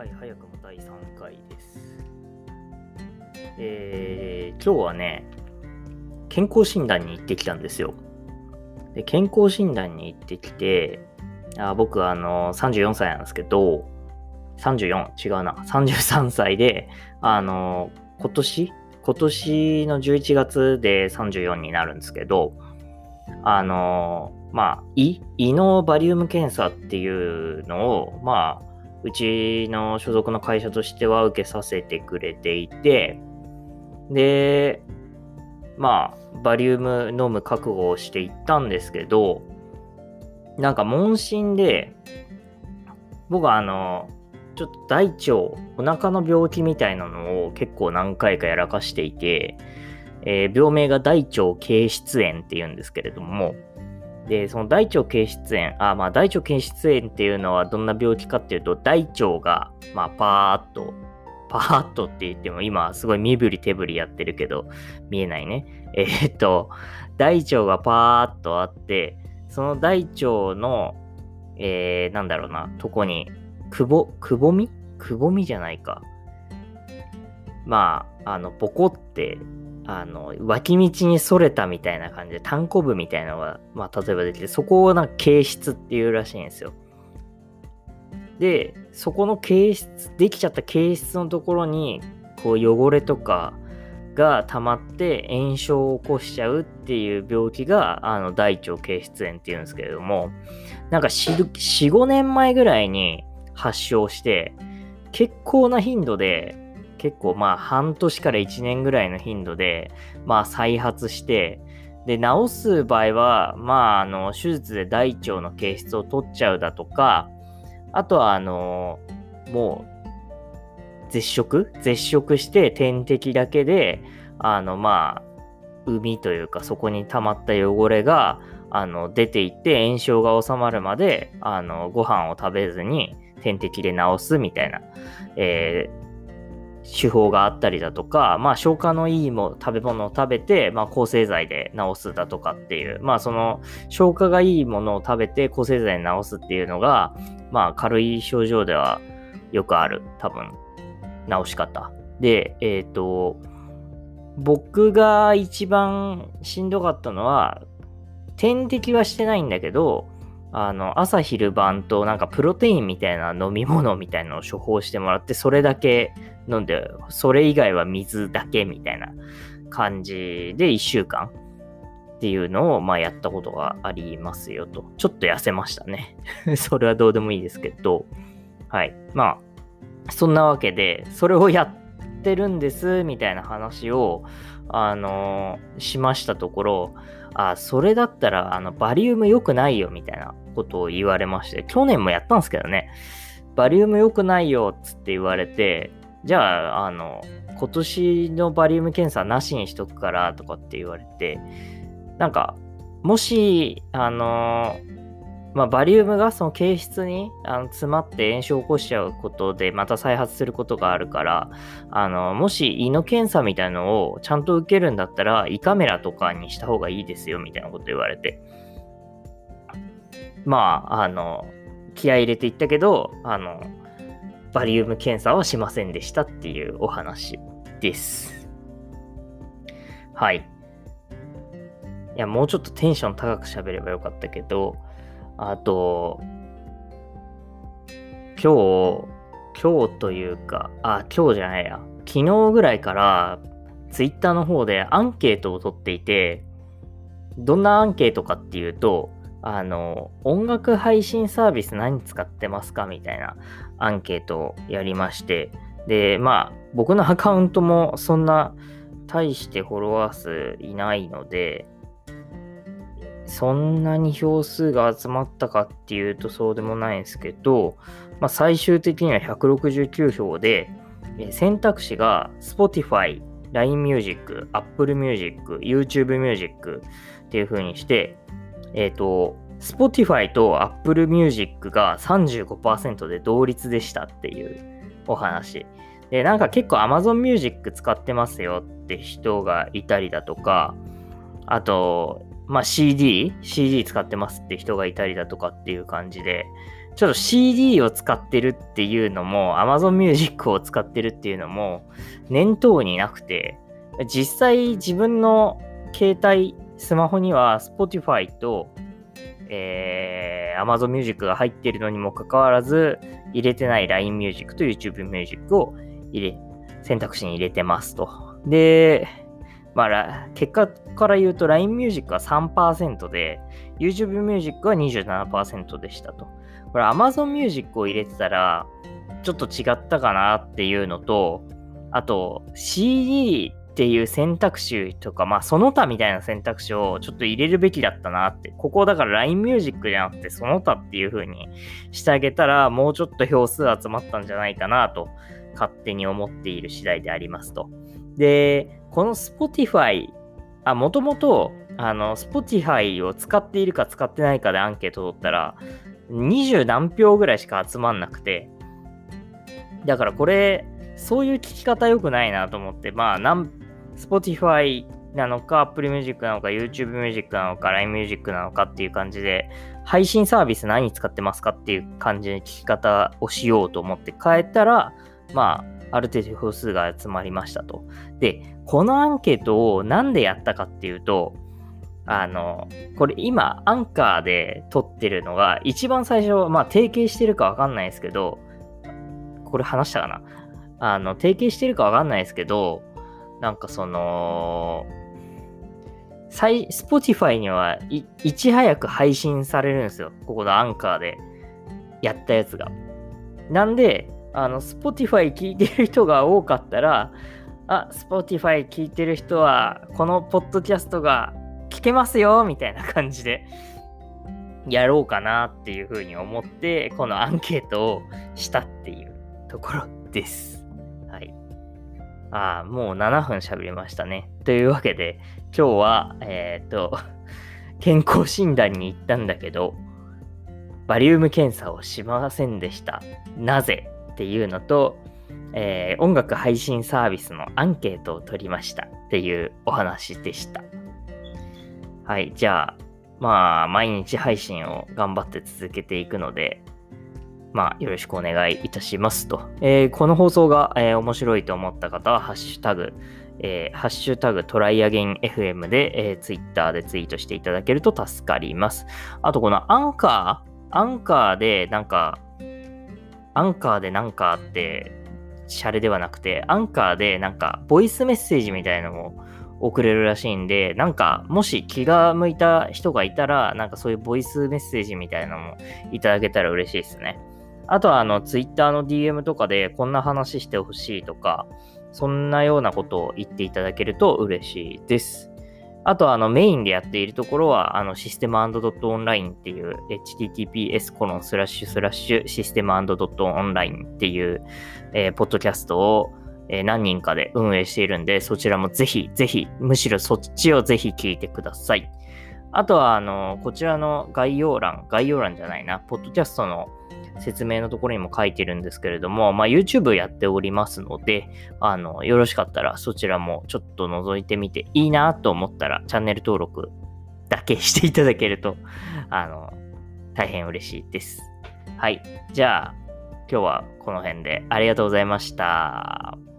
はい、早くも第3回です。えー、今日はね、健康診断に行ってきたんですよ。で健康診断に行ってきて、あ僕、あの、34歳なんですけど、34、違うな、33歳で、あの、今年、今年の11月で34になるんですけど、あの、まあ、胃、胃のバリウム検査っていうのを、まあ、うちの所属の会社としては受けさせてくれていて、で、まあ、バリウム飲む覚悟をしていったんですけど、なんか問診で、僕はあの、ちょっと大腸、お腹の病気みたいなのを結構何回かやらかしていて、えー、病名が大腸憩室炎っていうんですけれども、で、その大腸憩室炎、あ、まあ大腸憩室炎っていうのはどんな病気かっていうと、大腸が、まあパーッと、パーッとって言っても今すごい身振り手振りやってるけど、見えないね。えー、っと、大腸がパーッとあって、その大腸の、えー、なんだろうな、とこに、くぼ、くぼみ？くぼみじゃないか。まあ、あの、ボコってあの、脇道にそれたみたいな感じで、単行部みたいなのが、まあ、例えばできて、そこをなんか形質っていうらしいんですよ。で、そこの形質、できちゃった形質のところに、こう、汚れとかが溜まって炎症を起こしちゃうっていう病気が、あの、大腸憩室炎っていうんですけれども、なんか4、5年前ぐらいに発症して、結構な頻度で結構まあ半年から1年ぐらいの頻度で、まあ再発して、で、治す場合は、まあ、あの、手術で大腸の形質を取っちゃうだとか、あとは、あの、もう、絶食？絶食して点滴だけで、あの、まあ、海というか、そこに溜まった汚れが、あの、出ていって炎症が収まるまで、あの、ご飯を食べずに点滴で治すみたいな、えー手法があったりだとか、まあ、消化のいいも食べ物を食べて、まあ、抗生剤で治すだとかっていう、まあ、その、消化がいいものを食べて抗生剤で治すっていうのが、まあ、軽い症状ではよくある、多分、治し方。で、えっ、ー、と、僕が一番しんどかったのは、点滴はしてないんだけど、あの、朝昼晩となんかプロテインみたいな飲み物みたいなのを処方してもらって、それだけ飲んで、それ以外は水だけみたいな感じで1週間っていうのを、まあやったことがありますよと。ちょっと痩せましたね。それはどうでもいいですけど、はい。まあ、そんなわけで、それをやってるんですみたいな話を、あのー、しましたところ、あ、それだったら、あの、バリウム良くないよ、みたいなことを言われまして、去年もやったんですけどね、バリウム良くないよっ、つって言われて、じゃあ、あの、今年のバリウム検査なしにしとくから、とかって言われて、なんか、もし、あのまあ、バリウムがその形質にあの詰まって炎症を起こしちゃうことでまた再発することがあるから、あの、もし胃の検査みたいのをちゃんと受けるんだったら胃カメラとかにした方がいいですよみたいなこと言われて。まあ、あの、気合入れていったけど、あの、バリウム検査はしませんでしたっていうお話です。はい。いや、もうちょっとテンション高く喋ればよかったけど、あと、今日、今日というか、あ、今日じゃないや。昨日ぐらいから、ツイッターの方でアンケートを取っていて、どんなアンケートかっていうと、あの、音楽配信サービス何使ってますかみたいなアンケートをやりまして、で、まあ、僕のアカウントもそんな大してフォロワー数いないので、そんなに票数が集まったかっていうとそうでもないんですけど、まあ、最終的には169票で、選択肢が Spotify、LINE Music、Apple Music、YouTube Music っていう風にして、えっ、ー、と、Spotify と Apple Music が35%で同率でしたっていうお話。で、なんか結構 Amazon Music 使ってますよって人がいたりだとか、あと、まあ CD、CD 使ってますって人がいたりだとかっていう感じで、ちょっと CD を使ってるっていうのも、Amazon Music を使ってるっていうのも、念頭になくて、実際自分の携帯、スマホには Spotify と、えー、Amazon Music が入っているのにもかかわらず、入れてない LINE Music と YouTube Music を入れ、選択肢に入れてますと。で、まあ、結果から言うと LINE Music は3%で、YouTube Music は27%でしたと。これ Amazon Music を入れてたら、ちょっと違ったかなっていうのと、あと CD っていう選択肢とか、まあその他みたいな選択肢をちょっと入れるべきだったなって。ここだから LINE Music じゃなくてその他っていう風にしてあげたら、もうちょっと票数集まったんじゃないかなと、勝手に思っている次第でありますと。で、この Spotify、あ、もともと、あの、Spotify を使っているか使ってないかでアンケート取ったら、20何票ぐらいしか集まんなくて、だからこれ、そういう聞き方良くないなと思って、まあ、なん、Spotify なのか、Apple Music なのか、YouTube Music なのか、LINE Music なのかっていう感じで、配信サービス何使ってますかっていう感じで聞き方をしようと思って変えたら、まあ、ある程度票数が集まりましたと。で、このアンケートをなんでやったかっていうと、あの、これ今、アンカーで撮ってるのが、一番最初、まあ、提携してるかわかんないですけど、これ話したかな？あの、提携してるかわかんないですけど、なんかその、 Spotify にはいいち早く配信されるんですよ。ここのアンカーでやったやつが。なんで、あの、Spotify 聞いてる人が多かったら、あ、Spotify 聞いてる人は、このポッドキャストが聞けますよ、みたいな感じで、やろうかなっていうふうに思って、このアンケートをしたっていうところです。ああ、もう7分喋りましたね。というわけで、今日は、えっ、ー、と、健康診断に行ったんだけど、バリウム検査をしませんでした。なぜっていうのと、えー、音楽配信サービスのアンケートを取りましたっていうお話でした。はい、じゃあ、まあ、毎日配信を頑張って続けていくので、まあ、よろしくお願いいたしますと。えー、この放送が、えー、面白いと思った方は、ハッシュタグ、えー、ハッシュタグトライアゲン FM で、えー、ツイッターでツイートしていただけると助かります。あと、このアンカー、アンカーでなんか、アンカーでなんかって、シャレではなくて、アンカーでなんか、ボイスメッセージみたいなのも送れるらしいんで、なんか、もし気が向いた人がいたら、なんかそういうボイスメッセージみたいなのもいただけたら嬉しいですね。あとは、あの、ツイッターの DM とかで、こんな話してほしいとか、そんなようなことを言っていただけると嬉しいです。あと、あの、メインでやっているところは、あの、システムドットオンラインっていう、https コロンスラッシュスラッシュシステムドットオンラインっていう、えー、ポッドキャストを、えー、何人かで運営しているんで、そちらもぜひ、ぜひ、むしろそっちをぜひ聞いてください。あとは、あの、こちらの概要欄、概要欄じゃないな、ポッドキャストの説明のところにも書いてるんですけれども、まあ、YouTube やっておりますので、あの、よろしかったらそちらもちょっと覗いてみていいなと思ったら、チャンネル登録だけしていただけると、あの、大変嬉しいです。はい。じゃあ、今日はこの辺でありがとうございました。